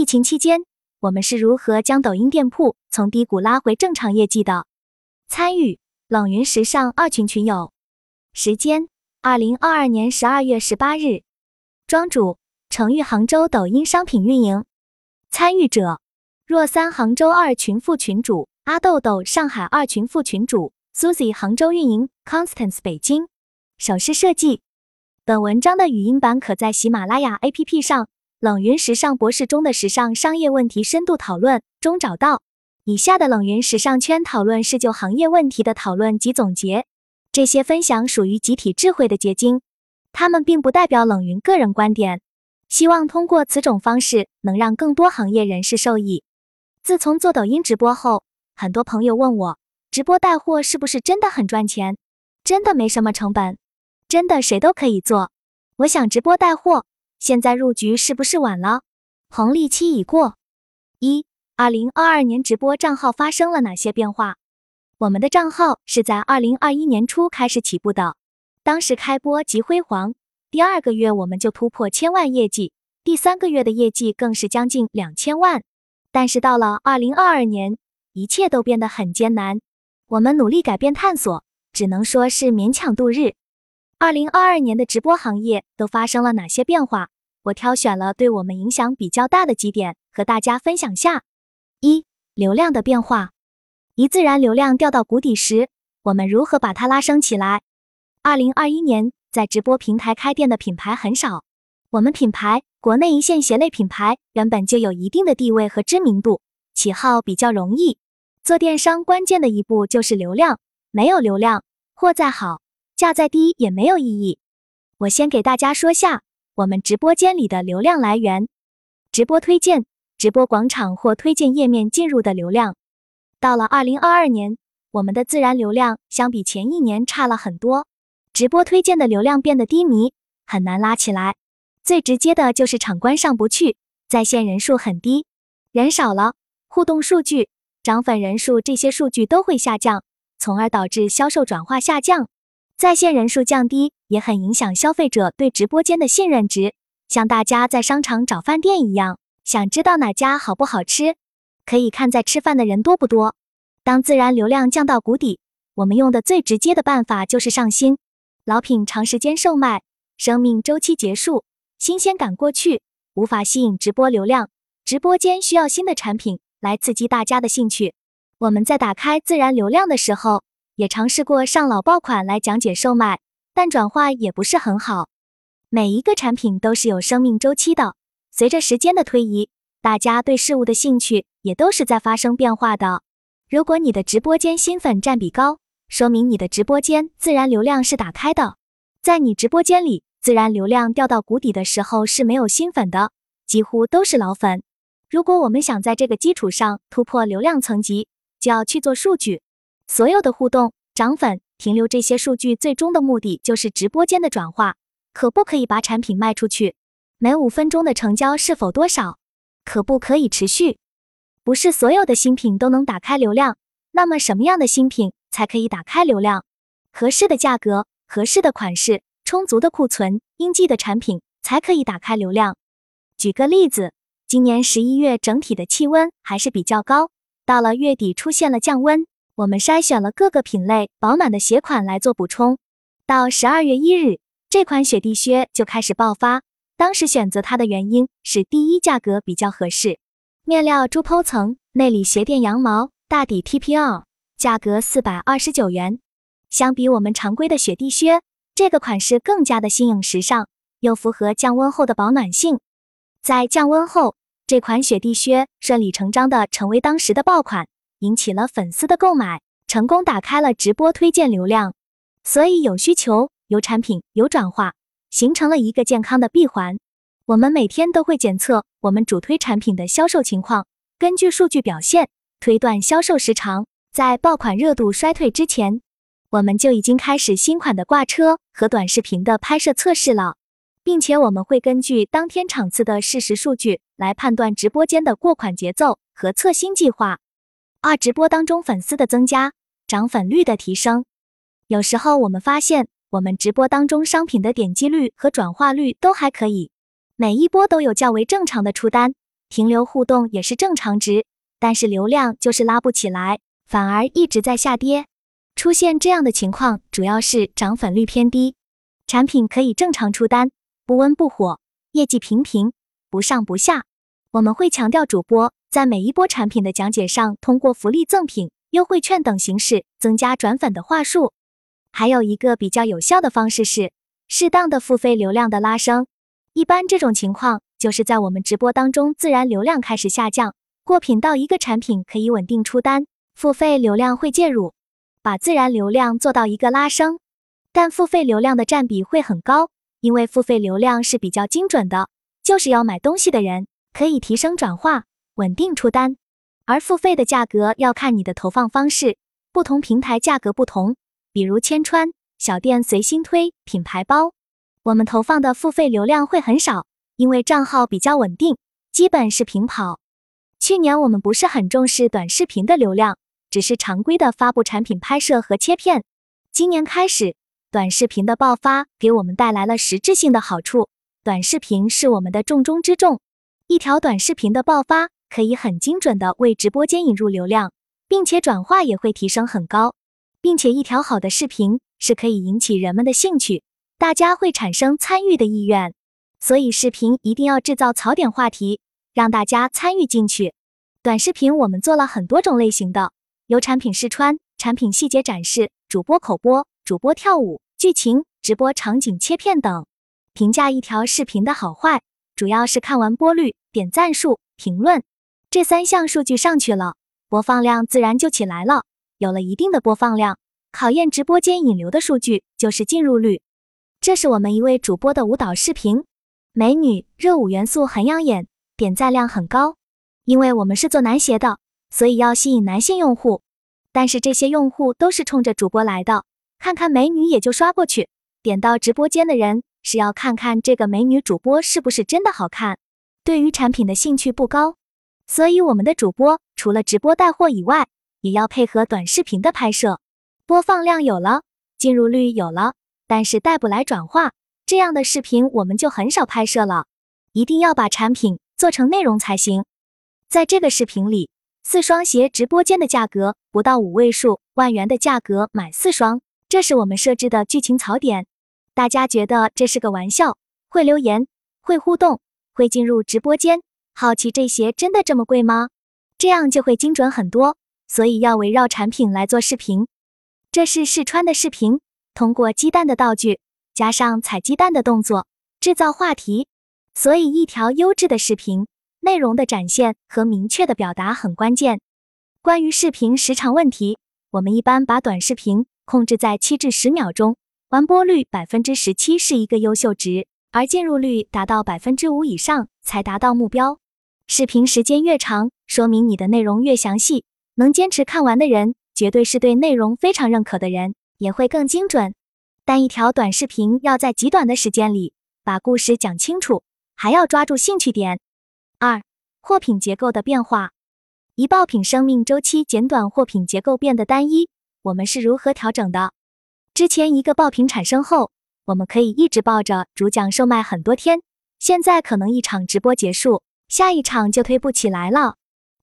疫情期间，我们是如何将抖音店铺从低谷拉回正常业绩的？参与冷云时尚二群群友，时间二零二二年十二月十八日，庄主程玉杭州抖音商品运营，参与者若三杭州二群副群主阿豆豆，上海二群副群主 Susie，杭州运营 Constance，北京首饰设计。本文章的语音版可在喜马拉雅 APP 上。冷云时尚博士中的时尚商业问题深度讨论中找到。以下的冷云时尚圈讨论是就行业问题的讨论及总结，这些分享属于集体智慧的结晶，他们并不代表冷云个人观点。希望通过此种方式能让更多行业人士受益。自从做抖音直播后，很多朋友问我，直播带货是不是真的很赚钱？真的没什么成本？真的谁都可以做？我想直播带货。现在入局是不是晚了？红利期已过。一，二零二二年直播账号发生了哪些变化？我们的账号是在二零二一年初开始起步的，当时开播即辉煌，第二个月我们就突破千万业绩，第三个月的业绩更是将近两千万。但是到了二零二二年，一切都变得很艰难，我们努力改变探索，只能说是勉强度日。二零二二年的直播行业都发生了哪些变化？我挑选了对我们影响比较大的几点和大家分享下。一、流量的变化。一自然流量掉到谷底时，我们如何把它拉升起来？二零二一年在直播平台开店的品牌很少，我们品牌国内一线鞋类品牌原本就有一定的地位和知名度，起号比较容易。做电商关键的一步就是流量，没有流量，货再好。价再低也没有意义。我先给大家说下我们直播间里的流量来源：直播推荐、直播广场或推荐页面进入的流量。到了二零二二年，我们的自然流量相比前一年差了很多，直播推荐的流量变得低迷，很难拉起来。最直接的就是场观上不去，在线人数很低，人少了，互动数据、涨粉人数这些数据都会下降，从而导致销售转化下降。在线人数降低也很影响消费者对直播间的信任值，像大家在商场找饭店一样，想知道哪家好不好吃，可以看在吃饭的人多不多。当自然流量降到谷底，我们用的最直接的办法就是上新。老品长时间售卖，生命周期结束，新鲜感过去，无法吸引直播流量，直播间需要新的产品来刺激大家的兴趣。我们在打开自然流量的时候。也尝试过上老爆款来讲解售卖，但转化也不是很好。每一个产品都是有生命周期的，随着时间的推移，大家对事物的兴趣也都是在发生变化的。如果你的直播间新粉占比高，说明你的直播间自然流量是打开的。在你直播间里，自然流量掉到谷底的时候是没有新粉的，几乎都是老粉。如果我们想在这个基础上突破流量层级，就要去做数据。所有的互动、涨粉、停留这些数据，最终的目的就是直播间的转化。可不可以把产品卖出去？每五分钟的成交是否多少？可不可以持续？不是所有的新品都能打开流量。那么什么样的新品才可以打开流量？合适的价格、合适的款式、充足的库存、应季的产品才可以打开流量。举个例子，今年十一月整体的气温还是比较高，到了月底出现了降温。我们筛选了各个品类保暖的鞋款来做补充，到十二月一日，这款雪地靴就开始爆发。当时选择它的原因是第一，价格比较合适，面料猪剖层，内里鞋垫羊毛，大底 TPR，价格四百二十九元。相比我们常规的雪地靴，这个款式更加的新颖时尚，又符合降温后的保暖性。在降温后，这款雪地靴顺理成章的成为当时的爆款。引起了粉丝的购买，成功打开了直播推荐流量，所以有需求、有产品、有转化，形成了一个健康的闭环。我们每天都会检测我们主推产品的销售情况，根据数据表现推断销售时长。在爆款热度衰退之前，我们就已经开始新款的挂车和短视频的拍摄测试了，并且我们会根据当天场次的事实数据来判断直播间的过款节奏和测新计划。二直播当中粉丝的增加，涨粉率的提升，有时候我们发现我们直播当中商品的点击率和转化率都还可以，每一波都有较为正常的出单，停留互动也是正常值，但是流量就是拉不起来，反而一直在下跌。出现这样的情况，主要是涨粉率偏低，产品可以正常出单，不温不火，业绩平平，不上不下。我们会强调主播在每一波产品的讲解上，通过福利赠品、优惠券等形式增加转粉的话术。还有一个比较有效的方式是适当的付费流量的拉升。一般这种情况就是在我们直播当中，自然流量开始下降，过品到一个产品可以稳定出单，付费流量会介入。把自然流量做到一个拉升，但付费流量的占比会很高，因为付费流量是比较精准的，就是要买东西的人可以提升转化，稳定出单。而付费的价格要看你的投放方式，不同平台价格不同。比如千川小店随心推品牌包，我们投放的付费流量会很少，因为账号比较稳定，基本是平跑。去年我们不是很重视短视频的流量。只是常规的发布产品拍摄和切片。今年开始，短视频的爆发给我们带来了实质性的好处。短视频是我们的重中之重。一条短视频的爆发可以很精准的为直播间引入流量，并且转化也会提升很高。并且一条好的视频是可以引起人们的兴趣，大家会产生参与的意愿。所以视频一定要制造槽点话题，让大家参与进去。短视频我们做了很多种类型的。有产品试穿、产品细节展示、主播口播、主播跳舞、剧情、直播场景切片等。评价一条视频的好坏，主要是看完播率、点赞数、评论这三项数据上去了，播放量自然就起来了。有了一定的播放量，考验直播间引流的数据就是进入率。这是我们一位主播的舞蹈视频，美女热舞元素很养眼，点赞量很高。因为我们是做男鞋的。所以要吸引男性用户，但是这些用户都是冲着主播来的，看看美女也就刷过去。点到直播间的人是要看看这个美女主播是不是真的好看，对于产品的兴趣不高。所以我们的主播除了直播带货以外，也要配合短视频的拍摄。播放量有了，进入率有了，但是带不来转化，这样的视频我们就很少拍摄了。一定要把产品做成内容才行。在这个视频里。四双鞋直播间的价格不到五位数，万元的价格买四双，这是我们设置的剧情槽点。大家觉得这是个玩笑？会留言，会互动，会进入直播间，好奇这鞋真的这么贵吗？这样就会精准很多。所以要围绕产品来做视频。这是试穿的视频，通过鸡蛋的道具加上踩鸡蛋的动作，制造话题。所以一条优质的视频。内容的展现和明确的表达很关键。关于视频时长问题，我们一般把短视频控制在七至十秒钟，完播率百分之十七是一个优秀值，而进入率达到百分之五以上才达到目标。视频时间越长，说明你的内容越详细，能坚持看完的人，绝对是对内容非常认可的人，也会更精准。但一条短视频要在极短的时间里把故事讲清楚，还要抓住兴趣点。二、货品结构的变化。一爆品生命周期减短，货品结构变得单一，我们是如何调整的？之前一个爆品产生后，我们可以一直抱着主讲售卖很多天，现在可能一场直播结束，下一场就推不起来了。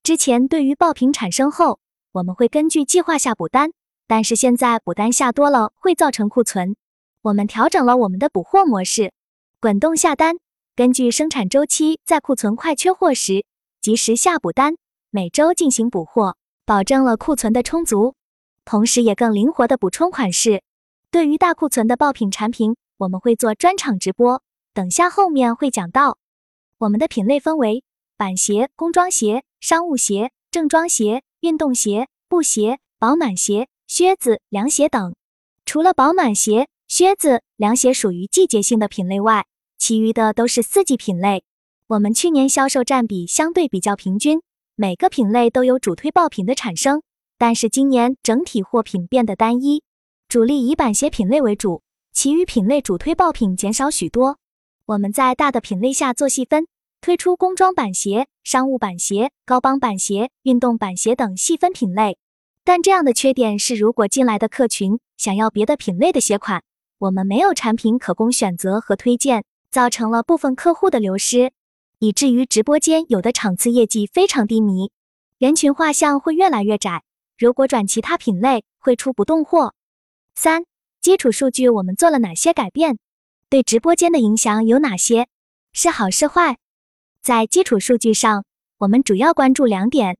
之前对于爆品产生后，我们会根据计划下补单，但是现在补单下多了会造成库存，我们调整了我们的补货模式，滚动下单。根据生产周期，在库存快缺货时及时下补单，每周进行补货，保证了库存的充足，同时也更灵活的补充款式。对于大库存的爆品产品，我们会做专场直播，等下后面会讲到。我们的品类分为板鞋、工装鞋、商务鞋、正装鞋、运动鞋、布鞋、保暖鞋、靴子、凉鞋等。除了保暖鞋、靴子、凉鞋属于季节性的品类外，其余的都是四季品类，我们去年销售占比相对比较平均，每个品类都有主推爆品的产生。但是今年整体货品变得单一，主力以板鞋品类为主，其余品类主推爆品减少许多。我们在大的品类下做细分，推出工装板鞋、商务板鞋、高帮板鞋、运动板鞋等细分品类。但这样的缺点是，如果进来的客群想要别的品类的鞋款，我们没有产品可供选择和推荐。造成了部分客户的流失。以至于直播间有的场次业绩非常低迷，人群画像会越来越窄。如果转其他品类，会出不动货。三、基础数据我们做了哪些改变？对直播间的影响有哪些？是好是坏？在基础数据上，我们主要关注两点：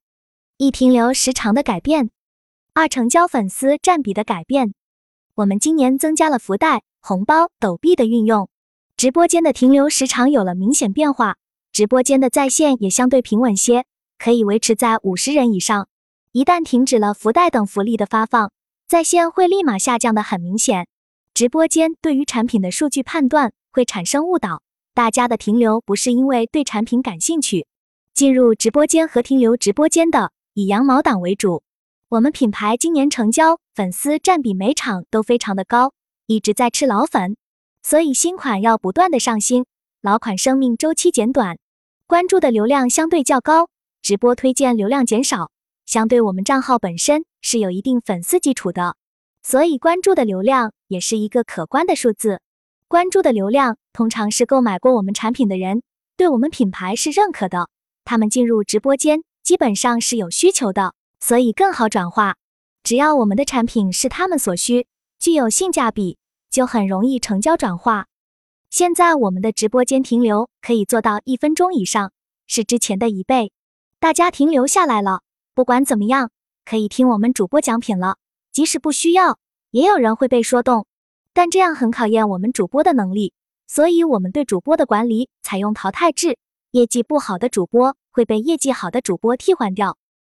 一、停留时长的改变；二、成交粉丝占比的改变。我们今年增加了福袋、红包、抖币的运用，直播间的停留时长有了明显变化，直播间的在线也相对平稳些，可以维持在五十人以上。一旦停止了福袋等福利的发放，在线会立马下降的很明显。直播间对于产品的数据判断会产生误导，大家的停留不是因为对产品感兴趣，进入直播间和停留直播间的以羊毛党为主。我们品牌今年成交粉丝占比每场都非常的高，一直在吃老粉，所以新款要不断的上新，老款生命周期减短，关注的流量相对较高，直播推荐流量减少。相对我们账号本身是有一定粉丝基础的，所以关注的流量也是一个可观的数字。关注的流量通常是购买过我们产品的人，对我们品牌是认可的，他们进入直播间基本上是有需求的，所以更好转化。只要我们的产品是他们所需，具有性价比，就很容易成交转化。现在我们的直播间停留可以做到一分钟以上，是之前的一倍，大家停留下来了。不管怎么样，可以听我们主播讲品了。即使不需要，也有人会被说动，但这样很考验我们主播的能力。所以，我们对主播的管理采用淘汰制，业绩不好的主播会被业绩好的主播替换掉。